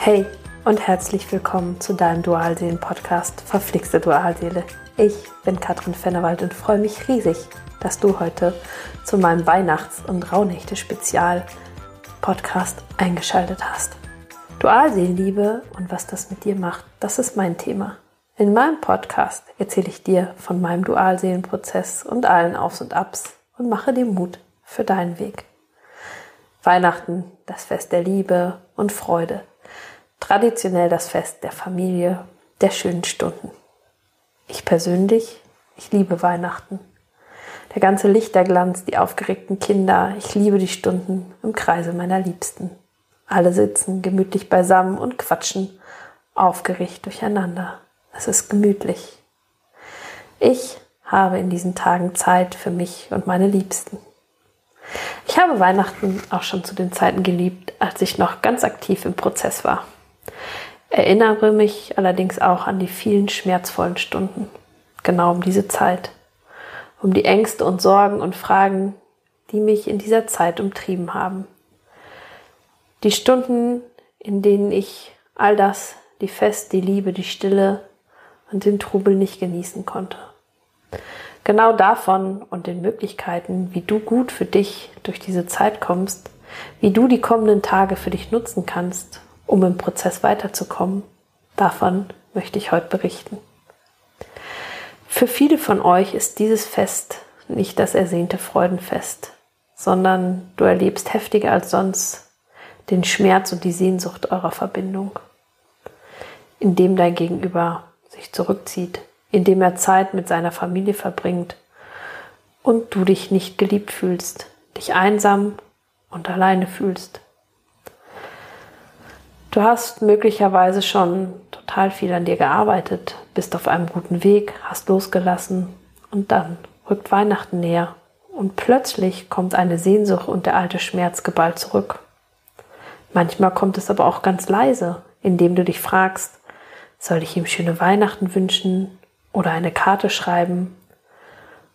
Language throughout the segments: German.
Hey und herzlich willkommen zu deinem Dualseelen-Podcast Verflixte Dualseele. Ich bin Katrin Fennewald und freue mich riesig, dass du heute zu meinem Weihnachts- und Rauhnächte-Spezial-Podcast eingeschaltet hast. Dualseelenliebe und was das mit dir macht, das ist mein Thema. In meinem Podcast erzähle ich dir von meinem Dualseelenprozess und allen Aufs und Abs und mache dir Mut für deinen Weg. Weihnachten, das Fest der Liebe und Freude. Traditionell das Fest der Familie, der schönen Stunden. Ich persönlich, ich liebe Weihnachten. Der ganze Lichterglanz, die aufgeregten Kinder, ich liebe die Stunden im Kreise meiner Liebsten. Alle sitzen gemütlich beisammen und quatschen, aufgeregt durcheinander. Es ist gemütlich. Ich habe in diesen Tagen Zeit für mich und meine Liebsten. Ich habe Weihnachten auch schon zu den Zeiten geliebt, als ich noch ganz aktiv im Prozess war. Erinnere mich allerdings auch an die vielen schmerzvollen Stunden, genau um diese Zeit, um die Ängste und Sorgen und Fragen, die mich in dieser Zeit umtrieben haben. Die Stunden, in denen ich all das, die Fest, die Liebe, die Stille und den Trubel nicht genießen konnte. Genau davon und den Möglichkeiten, wie du gut für dich durch diese Zeit kommst, wie du die kommenden Tage für dich nutzen kannst, um im Prozess weiterzukommen, davon möchte ich heute berichten. Für viele von euch ist dieses Fest nicht das ersehnte Freudenfest, sondern du erlebst heftiger als sonst den Schmerz und die Sehnsucht eurer Verbindung, indem dein Gegenüber sich zurückzieht, indem er Zeit mit seiner Familie verbringt und du dich nicht geliebt fühlst, dich einsam und alleine fühlst. Du hast möglicherweise schon total viel an dir gearbeitet, bist auf einem guten Weg, hast losgelassen und dann rückt Weihnachten näher und plötzlich kommt eine Sehnsucht und der alte Schmerz geballt zurück. Manchmal kommt es aber auch ganz leise, indem du dich fragst, soll ich ihm schöne Weihnachten wünschen oder eine Karte schreiben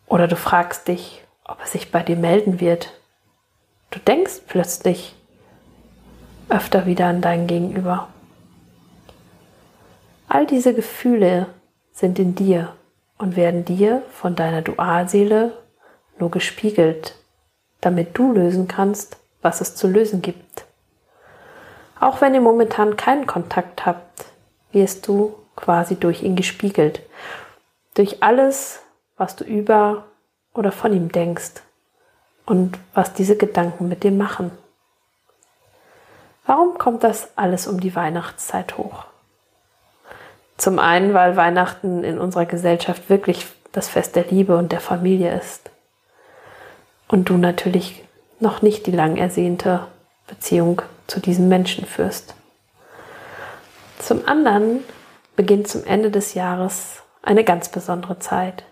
oder du fragst dich, ob er sich bei dir melden wird. Du denkst plötzlich öfter wieder an dein Gegenüber. All diese Gefühle sind in dir und werden dir von deiner Dualseele nur gespiegelt, damit du lösen kannst, was es zu lösen gibt. Auch wenn ihr momentan keinen Kontakt habt, wirst du quasi durch ihn gespiegelt durch alles, was du über oder von ihm denkst und was diese Gedanken mit dir machen. Warum kommt das alles um die Weihnachtszeit hoch? Zum einen, weil Weihnachten in unserer Gesellschaft wirklich das Fest der Liebe und der Familie ist. Und du natürlich noch nicht die lang ersehnte Beziehung zu diesem Menschen führst. Zum anderen beginnt zum Ende des Jahres eine ganz besondere Zeit.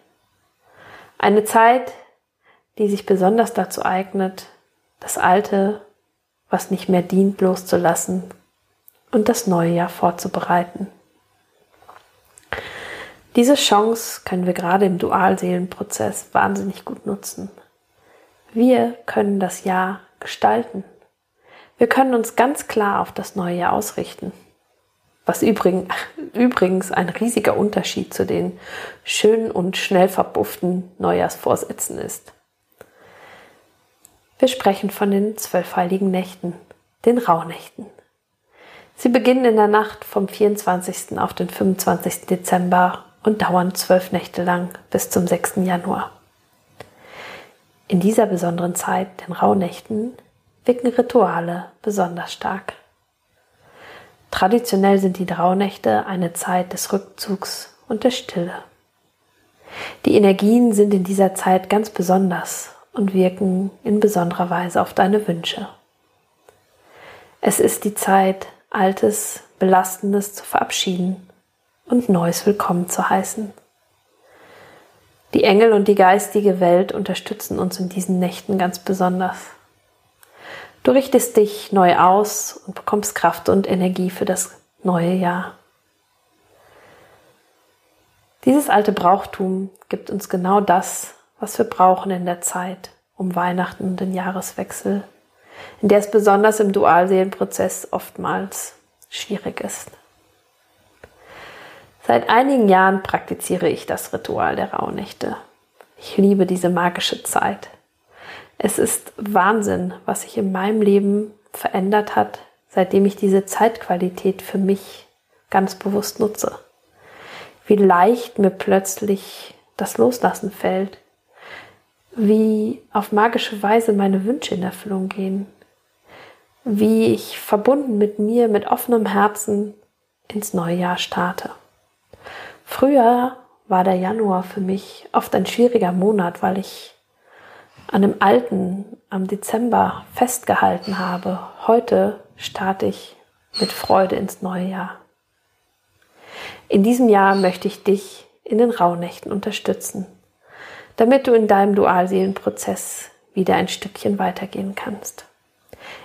Eine Zeit, die sich besonders dazu eignet, das Alte, was nicht mehr dient, loszulassen und das neue Jahr vorzubereiten. Diese Chance können wir gerade im Dualseelenprozess wahnsinnig gut nutzen. Wir können das Jahr gestalten. Wir können uns ganz klar auf das neue Jahr ausrichten. Was übrigens ein riesiger Unterschied zu den schönen und schnell verbufften Neujahrsvorsätzen ist. Wir sprechen von den zwölf heiligen Nächten, den Rauhnächten. Sie beginnen in der Nacht vom 24. auf den 25. Dezember und dauern zwölf Nächte lang bis zum 6. Januar. In dieser besonderen Zeit, den Rauhnächten, wirken Rituale besonders stark. Traditionell sind die Rauhnächte eine Zeit des Rückzugs und der Stille. Die Energien sind in dieser Zeit ganz besonders und wirken in besonderer Weise auf deine Wünsche. Es ist die Zeit, Altes, Belastendes zu verabschieden und Neues willkommen zu heißen. Die Engel und die geistige Welt unterstützen uns in diesen Nächten ganz besonders. Du richtest dich neu aus und bekommst Kraft und Energie für das neue Jahr. Dieses alte Brauchtum gibt uns genau das, was wir brauchen in der Zeit um Weihnachten und den Jahreswechsel, in der es besonders im Dualseelenprozess oftmals schwierig ist. Seit einigen Jahren praktiziere ich das Ritual der Rauhnächte. Ich liebe diese magische Zeit. Es ist Wahnsinn, was sich in meinem Leben verändert hat, seitdem ich diese Zeitqualität für mich ganz bewusst nutze. Wie leicht mir plötzlich das Loslassen fällt, wie auf magische Weise meine Wünsche in Erfüllung gehen, wie ich verbunden mit mir, mit offenem Herzen ins neue Jahr starte. Früher war der Januar für mich oft ein schwieriger Monat, weil ich an dem alten, am Dezember festgehalten habe. Heute starte ich mit Freude ins neue Jahr. In diesem Jahr möchte ich dich in den Rauhnächten unterstützen, damit du in deinem Dualseelenprozess wieder ein Stückchen weitergehen kannst.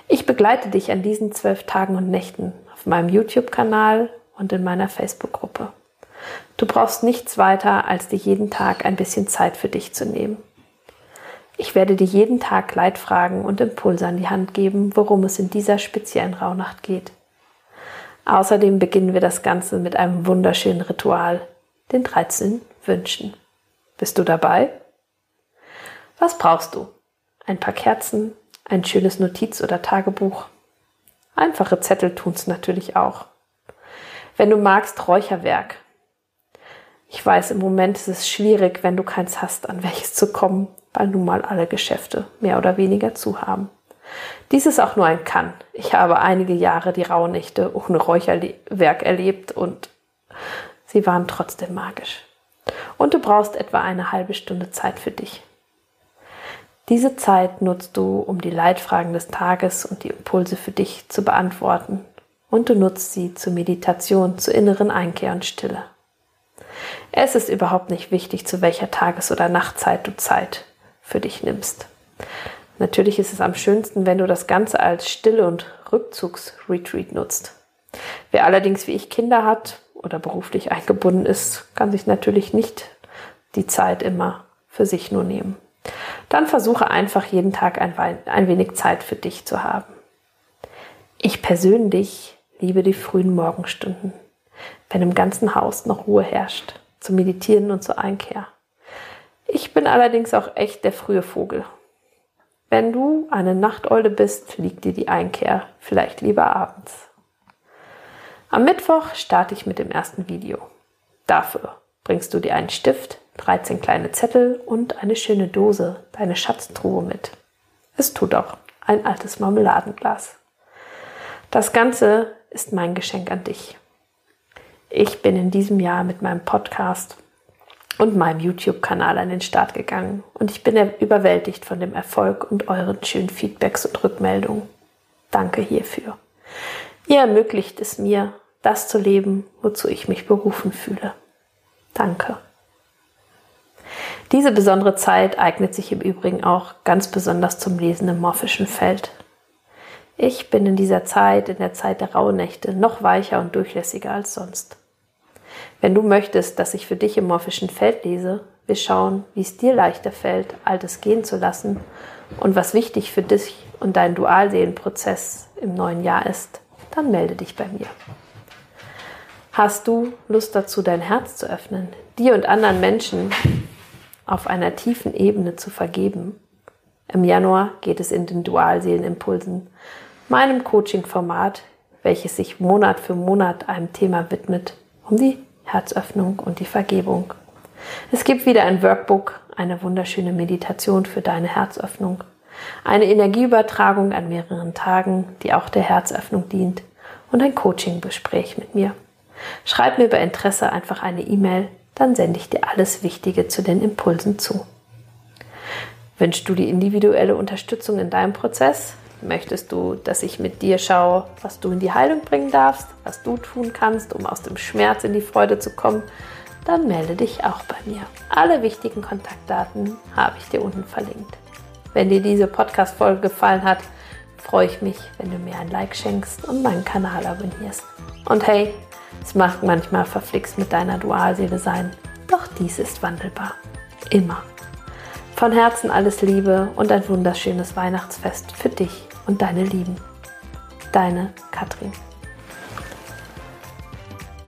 Ich begleite dich an diesen zwölf Tagen und Nächten auf meinem YouTube-Kanal und in meiner Facebook-Gruppe. Du brauchst nichts weiter, als dir jeden Tag ein bisschen Zeit für dich zu nehmen. Ich werde dir jeden Tag Leitfragen und Impulse an die Hand geben, worum es in dieser speziellen Rauhnacht geht. Außerdem beginnen wir das Ganze mit einem wunderschönen Ritual, den 13 Wünschen. Bist du dabei? Was brauchst du? Ein paar Kerzen, ein schönes Notiz- oder Tagebuch. Einfache Zettel tun's natürlich auch. Wenn du magst, Räucherwerk. Ich weiß, im Moment ist es schwierig, wenn du keins hast, an welches zu kommen, weil nun mal alle Geschäfte mehr oder weniger zu haben. Dies ist auch nur ein Kann. Ich habe einige Jahre die Rauhnächte ohne Räucherwerk erlebt und sie waren trotzdem magisch. Und du brauchst etwa eine halbe Stunde Zeit für dich. Diese Zeit nutzt du, um die Leitfragen des Tages und die Impulse für dich zu beantworten. Und du nutzt sie zur Meditation, zur inneren Einkehr und Stille. Es ist überhaupt nicht wichtig, zu welcher Tages- oder Nachtzeit du Zeit für dich nimmst. Natürlich ist es am schönsten, wenn du das Ganze als Stille- und Rückzugsretreat nutzt. Wer allerdings wie ich Kinder hat oder beruflich eingebunden ist, kann sich natürlich nicht die Zeit immer für sich nur nehmen dann versuche einfach jeden Tag ein, ein wenig Zeit für dich zu haben. Ich persönlich liebe die frühen Morgenstunden, wenn im ganzen Haus noch Ruhe herrscht, zu meditieren und zur Einkehr. Ich bin allerdings auch echt der frühe Vogel. Wenn du eine Nachteule bist, liegt dir die Einkehr vielleicht lieber abends. Am Mittwoch starte ich mit dem ersten Video. Dafür bringst du dir einen Stift, 13 kleine Zettel und eine schöne Dose, deine Schatztruhe mit. Es tut auch ein altes Marmeladenglas. Das Ganze ist mein Geschenk an dich. Ich bin in diesem Jahr mit meinem Podcast und meinem YouTube-Kanal an den Start gegangen und ich bin überwältigt von dem Erfolg und euren schönen Feedbacks und Rückmeldungen. Danke hierfür. Ihr ermöglicht es mir, das zu leben, wozu ich mich berufen fühle. Danke. Diese besondere Zeit eignet sich im Übrigen auch ganz besonders zum Lesen im morphischen Feld. Ich bin in dieser Zeit, in der Zeit der Rauhnächte, noch weicher und durchlässiger als sonst. Wenn du möchtest, dass ich für dich im morphischen Feld lese, wir schauen, wie es dir leichter fällt, Altes gehen zu lassen und was wichtig für dich und deinen Dualseelenprozess im neuen Jahr ist, dann melde dich bei mir. Hast du Lust dazu, dein Herz zu öffnen, dir und anderen Menschen auf einer tiefen Ebene zu vergeben? Im Januar geht es in den Dualseelenimpulsen, meinem Coaching-Format, welches sich Monat für Monat einem Thema widmet, um die Herzöffnung und die Vergebung. Es gibt wieder ein Workbook, eine wunderschöne Meditation für deine Herzöffnung, eine Energieübertragung an mehreren Tagen, die auch der Herzöffnung dient und ein Coaching-Gespräch mit mir. Schreib mir bei Interesse einfach eine E-Mail, dann sende ich dir alles Wichtige zu den Impulsen zu. Wünschst du die individuelle Unterstützung in deinem Prozess? Möchtest du, dass ich mit dir schaue, was du in die Heilung bringen darfst, was du tun kannst, um aus dem Schmerz in die Freude zu kommen? Dann melde dich auch bei mir. Alle wichtigen Kontaktdaten habe ich dir unten verlinkt. Wenn dir diese Podcast-Folge gefallen hat, freue ich mich, wenn du mir ein Like schenkst und meinen Kanal abonnierst. Und hey, es mag manchmal verflixt mit deiner Dualseele sein, doch dies ist wandelbar. Immer. Von Herzen alles Liebe und ein wunderschönes Weihnachtsfest für dich und deine Lieben. Deine Katrin.